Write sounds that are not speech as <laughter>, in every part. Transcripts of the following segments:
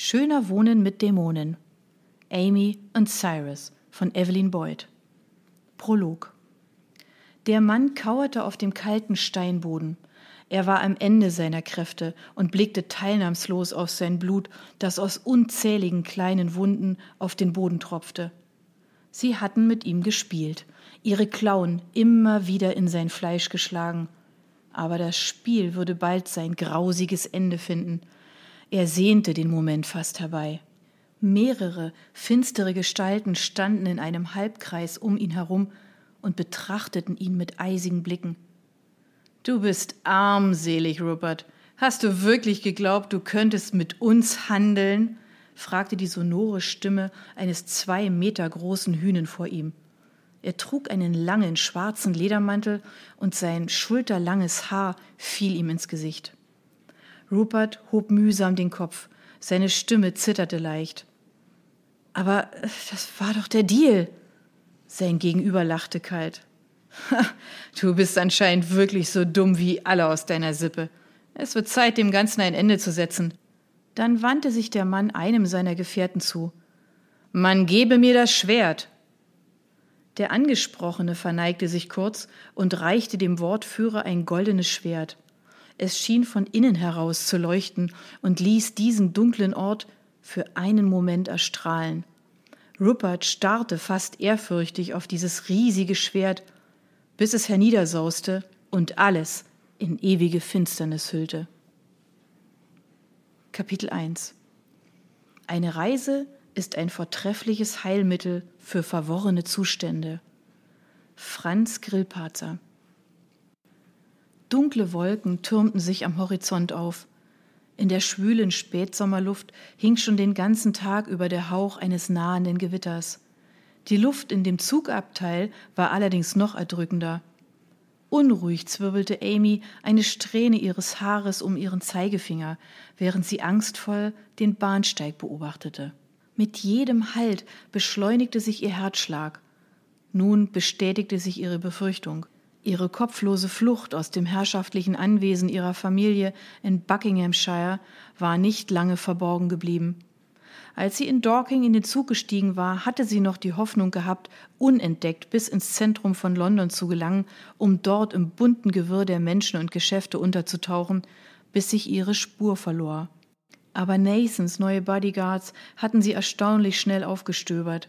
Schöner Wohnen mit Dämonen. Amy und Cyrus von Evelyn Boyd. Prolog. Der Mann kauerte auf dem kalten Steinboden. Er war am Ende seiner Kräfte und blickte teilnahmslos auf sein Blut, das aus unzähligen kleinen Wunden auf den Boden tropfte. Sie hatten mit ihm gespielt, ihre Klauen immer wieder in sein Fleisch geschlagen. Aber das Spiel würde bald sein grausiges Ende finden. Er sehnte den Moment fast herbei. Mehrere finstere Gestalten standen in einem Halbkreis um ihn herum und betrachteten ihn mit eisigen Blicken. Du bist armselig, Rupert. Hast du wirklich geglaubt, du könntest mit uns handeln? fragte die sonore Stimme eines zwei Meter großen Hühnen vor ihm. Er trug einen langen schwarzen Ledermantel und sein schulterlanges Haar fiel ihm ins Gesicht. Rupert hob mühsam den Kopf, seine Stimme zitterte leicht. Aber das war doch der Deal. Sein Gegenüber lachte kalt. <laughs> du bist anscheinend wirklich so dumm wie alle aus deiner Sippe. Es wird Zeit, dem Ganzen ein Ende zu setzen. Dann wandte sich der Mann einem seiner Gefährten zu. Man gebe mir das Schwert. Der Angesprochene verneigte sich kurz und reichte dem Wortführer ein goldenes Schwert. Es schien von innen heraus zu leuchten und ließ diesen dunklen Ort für einen Moment erstrahlen. Rupert starrte fast ehrfürchtig auf dieses riesige Schwert bis es herniedersauste und alles in ewige Finsternis hüllte. Kapitel 1 Eine Reise ist ein vortreffliches Heilmittel für verworrene Zustände. Franz Grillparzer Dunkle Wolken türmten sich am Horizont auf. In der schwülen Spätsommerluft hing schon den ganzen Tag über der Hauch eines nahenden Gewitters. Die Luft in dem Zugabteil war allerdings noch erdrückender. Unruhig zwirbelte Amy eine Strähne ihres Haares um ihren Zeigefinger, während sie angstvoll den Bahnsteig beobachtete. Mit jedem Halt beschleunigte sich ihr Herzschlag. Nun bestätigte sich ihre Befürchtung. Ihre kopflose Flucht aus dem herrschaftlichen Anwesen ihrer Familie in Buckinghamshire war nicht lange verborgen geblieben. Als sie in Dorking in den Zug gestiegen war, hatte sie noch die Hoffnung gehabt, unentdeckt bis ins Zentrum von London zu gelangen, um dort im bunten Gewirr der Menschen und Geschäfte unterzutauchen, bis sich ihre Spur verlor. Aber Nathans neue Bodyguards hatten sie erstaunlich schnell aufgestöbert.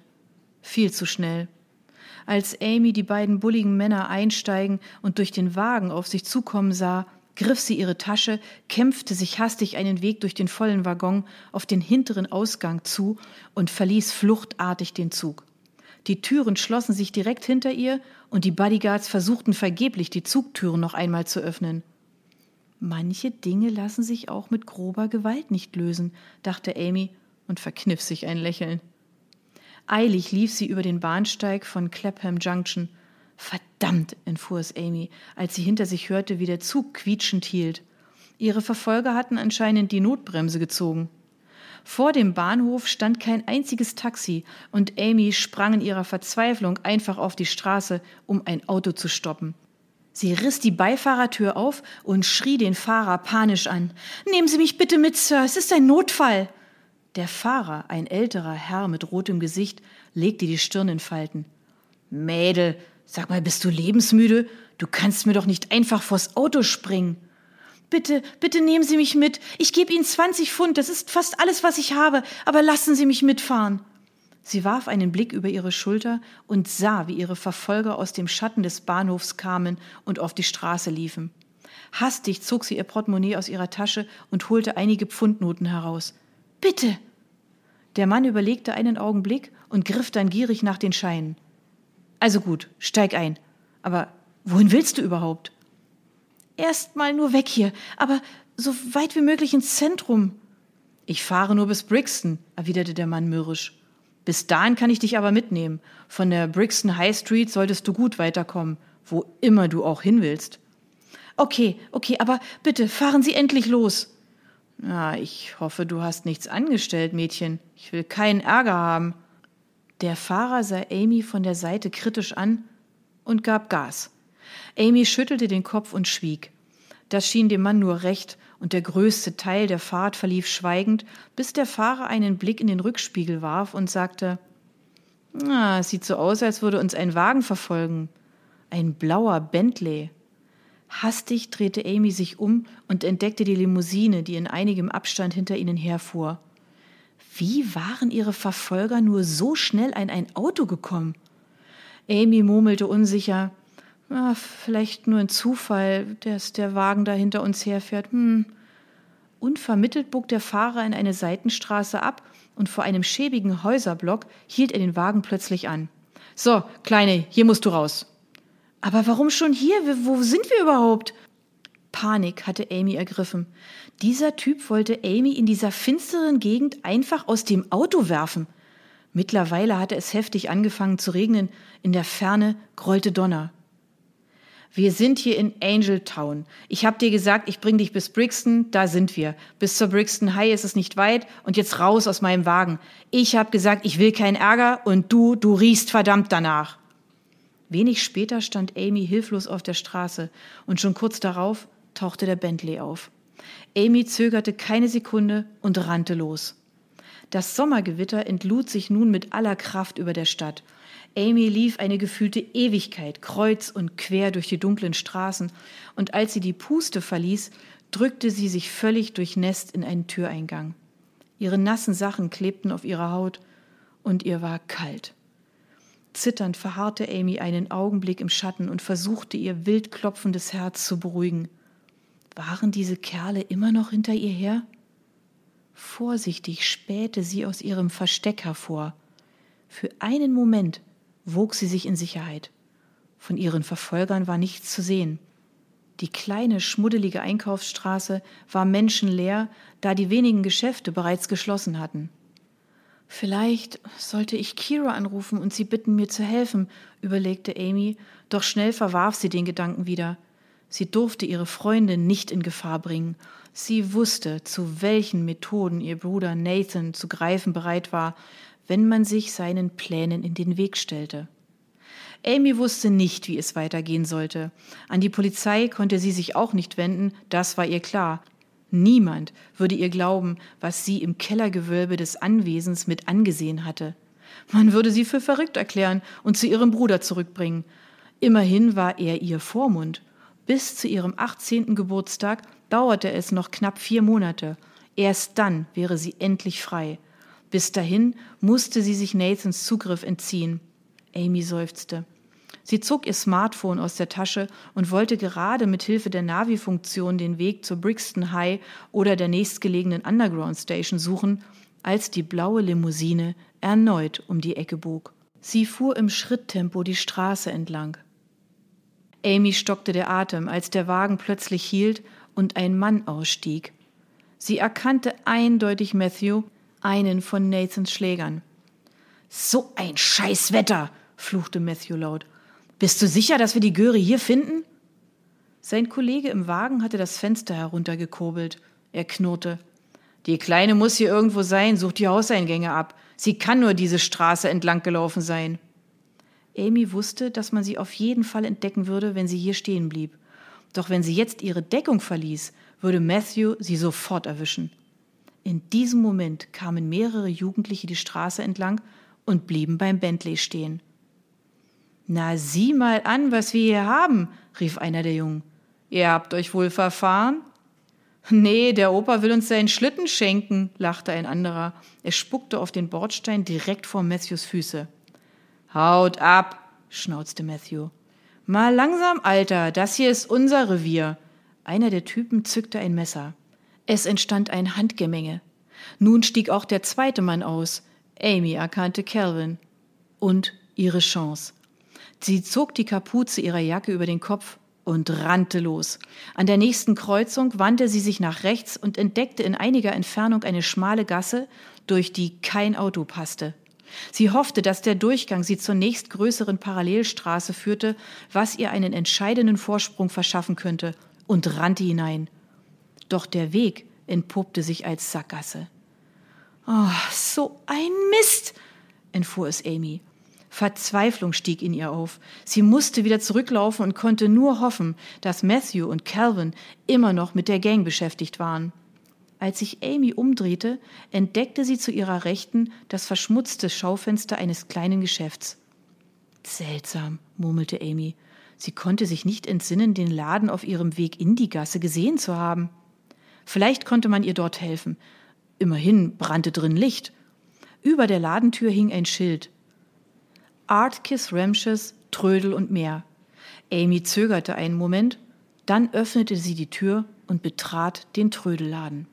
Viel zu schnell. Als Amy die beiden bulligen Männer einsteigen und durch den Wagen auf sich zukommen sah, griff sie ihre Tasche, kämpfte sich hastig einen Weg durch den vollen Waggon auf den hinteren Ausgang zu und verließ fluchtartig den Zug. Die Türen schlossen sich direkt hinter ihr und die Bodyguards versuchten vergeblich, die Zugtüren noch einmal zu öffnen. Manche Dinge lassen sich auch mit grober Gewalt nicht lösen, dachte Amy und verkniff sich ein Lächeln. Eilig lief sie über den Bahnsteig von Clapham Junction Verdammt, entfuhr es Amy, als sie hinter sich hörte, wie der Zug quietschend hielt. Ihre Verfolger hatten anscheinend die Notbremse gezogen. Vor dem Bahnhof stand kein einziges Taxi, und Amy sprang in ihrer Verzweiflung einfach auf die Straße, um ein Auto zu stoppen. Sie riss die Beifahrertür auf und schrie den Fahrer panisch an. Nehmen Sie mich bitte mit, Sir, es ist ein Notfall. Der Fahrer, ein älterer Herr mit rotem Gesicht, legte die Stirn in Falten. Mädel, Sag mal, bist du lebensmüde? Du kannst mir doch nicht einfach vors Auto springen. Bitte, bitte nehmen Sie mich mit. Ich gebe Ihnen 20 Pfund, das ist fast alles, was ich habe, aber lassen Sie mich mitfahren. Sie warf einen Blick über ihre Schulter und sah, wie ihre Verfolger aus dem Schatten des Bahnhofs kamen und auf die Straße liefen. Hastig zog sie ihr Portemonnaie aus ihrer Tasche und holte einige Pfundnoten heraus. Bitte! Der Mann überlegte einen Augenblick und griff dann gierig nach den Scheinen. Also gut, steig ein. Aber wohin willst du überhaupt? Erstmal nur weg hier, aber so weit wie möglich ins Zentrum. Ich fahre nur bis Brixton, erwiderte der Mann mürrisch. Bis dahin kann ich dich aber mitnehmen. Von der Brixton High Street solltest du gut weiterkommen, wo immer du auch hin willst. Okay, okay, aber bitte fahren Sie endlich los. Na, ich hoffe, du hast nichts angestellt, Mädchen. Ich will keinen Ärger haben. Der Fahrer sah Amy von der Seite kritisch an und gab Gas. Amy schüttelte den Kopf und schwieg. Das schien dem Mann nur recht, und der größte Teil der Fahrt verlief schweigend, bis der Fahrer einen Blick in den Rückspiegel warf und sagte Na, es sieht so aus, als würde uns ein Wagen verfolgen. Ein blauer Bentley. Hastig drehte Amy sich um und entdeckte die Limousine, die in einigem Abstand hinter ihnen herfuhr. Wie waren ihre Verfolger nur so schnell an ein Auto gekommen? Amy murmelte unsicher. Ah, vielleicht nur ein Zufall, dass der Wagen da hinter uns herfährt. Hm. Unvermittelt bog der Fahrer in eine Seitenstraße ab und vor einem schäbigen Häuserblock hielt er den Wagen plötzlich an. So, Kleine, hier musst du raus. Aber warum schon hier? Wo sind wir überhaupt? Panik hatte Amy ergriffen. Dieser Typ wollte Amy in dieser finsteren Gegend einfach aus dem Auto werfen. Mittlerweile hatte es heftig angefangen zu regnen, in der Ferne grollte Donner. Wir sind hier in Angel Town. Ich hab dir gesagt, ich bring dich bis Brixton, da sind wir. Bis zur Brixton High ist es nicht weit und jetzt raus aus meinem Wagen. Ich hab gesagt, ich will keinen Ärger und du, du riechst verdammt danach. Wenig später stand Amy hilflos auf der Straße und schon kurz darauf tauchte der Bentley auf. Amy zögerte keine Sekunde und rannte los. Das Sommergewitter entlud sich nun mit aller Kraft über der Stadt. Amy lief eine gefühlte Ewigkeit kreuz und quer durch die dunklen Straßen, und als sie die Puste verließ, drückte sie sich völlig durchnässt in einen Türeingang. Ihre nassen Sachen klebten auf ihrer Haut, und ihr war kalt. Zitternd verharrte Amy einen Augenblick im Schatten und versuchte ihr wild klopfendes Herz zu beruhigen. Waren diese Kerle immer noch hinter ihr her? Vorsichtig spähte sie aus ihrem Versteck hervor. Für einen Moment wog sie sich in Sicherheit. Von ihren Verfolgern war nichts zu sehen. Die kleine, schmuddelige Einkaufsstraße war menschenleer, da die wenigen Geschäfte bereits geschlossen hatten. Vielleicht sollte ich Kira anrufen und sie bitten, mir zu helfen, überlegte Amy, doch schnell verwarf sie den Gedanken wieder. Sie durfte ihre Freundin nicht in Gefahr bringen. Sie wusste, zu welchen Methoden ihr Bruder Nathan zu greifen bereit war, wenn man sich seinen Plänen in den Weg stellte. Amy wusste nicht, wie es weitergehen sollte. An die Polizei konnte sie sich auch nicht wenden, das war ihr klar. Niemand würde ihr glauben, was sie im Kellergewölbe des Anwesens mit angesehen hatte. Man würde sie für verrückt erklären und zu ihrem Bruder zurückbringen. Immerhin war er ihr Vormund. Bis zu ihrem 18. Geburtstag dauerte es noch knapp vier Monate. Erst dann wäre sie endlich frei. Bis dahin musste sie sich Nathans Zugriff entziehen. Amy seufzte. Sie zog ihr Smartphone aus der Tasche und wollte gerade mit Hilfe der Navi-Funktion den Weg zur Brixton High oder der nächstgelegenen Underground Station suchen, als die blaue Limousine erneut um die Ecke bog. Sie fuhr im Schritttempo die Straße entlang. Amy stockte der Atem, als der Wagen plötzlich hielt und ein Mann ausstieg. Sie erkannte eindeutig Matthew, einen von Nathans Schlägern. So ein Scheißwetter, fluchte Matthew laut. Bist du sicher, dass wir die Göre hier finden? Sein Kollege im Wagen hatte das Fenster heruntergekurbelt. Er knurrte. Die Kleine muss hier irgendwo sein, sucht die Hauseingänge ab. Sie kann nur diese Straße entlang gelaufen sein. Amy wusste, dass man sie auf jeden Fall entdecken würde, wenn sie hier stehen blieb. Doch wenn sie jetzt ihre Deckung verließ, würde Matthew sie sofort erwischen. In diesem Moment kamen mehrere Jugendliche die Straße entlang und blieben beim Bentley stehen. Na, sieh mal an, was wir hier haben, rief einer der Jungen. Ihr habt euch wohl verfahren? Nee, der Opa will uns seinen Schlitten schenken, lachte ein anderer. Er spuckte auf den Bordstein direkt vor Matthews Füße. Haut ab, schnauzte Matthew. Mal langsam, Alter, das hier ist unser Revier. Einer der Typen zückte ein Messer. Es entstand ein Handgemenge. Nun stieg auch der zweite Mann aus. Amy erkannte Calvin. Und ihre Chance. Sie zog die Kapuze ihrer Jacke über den Kopf und rannte los. An der nächsten Kreuzung wandte sie sich nach rechts und entdeckte in einiger Entfernung eine schmale Gasse, durch die kein Auto passte. Sie hoffte, dass der Durchgang sie zur nächstgrößeren Parallelstraße führte, was ihr einen entscheidenden Vorsprung verschaffen könnte, und rannte hinein. Doch der Weg entpuppte sich als Sackgasse. Oh, so ein Mist, entfuhr es Amy. Verzweiflung stieg in ihr auf. Sie musste wieder zurücklaufen und konnte nur hoffen, dass Matthew und Calvin immer noch mit der Gang beschäftigt waren. Als sich Amy umdrehte, entdeckte sie zu ihrer Rechten das verschmutzte Schaufenster eines kleinen Geschäfts. Seltsam, murmelte Amy. Sie konnte sich nicht entsinnen, den Laden auf ihrem Weg in die Gasse gesehen zu haben. Vielleicht konnte man ihr dort helfen. Immerhin brannte drin Licht. Über der Ladentür hing ein Schild. Artkiss Ramshes, Trödel und mehr. Amy zögerte einen Moment, dann öffnete sie die Tür und betrat den Trödelladen.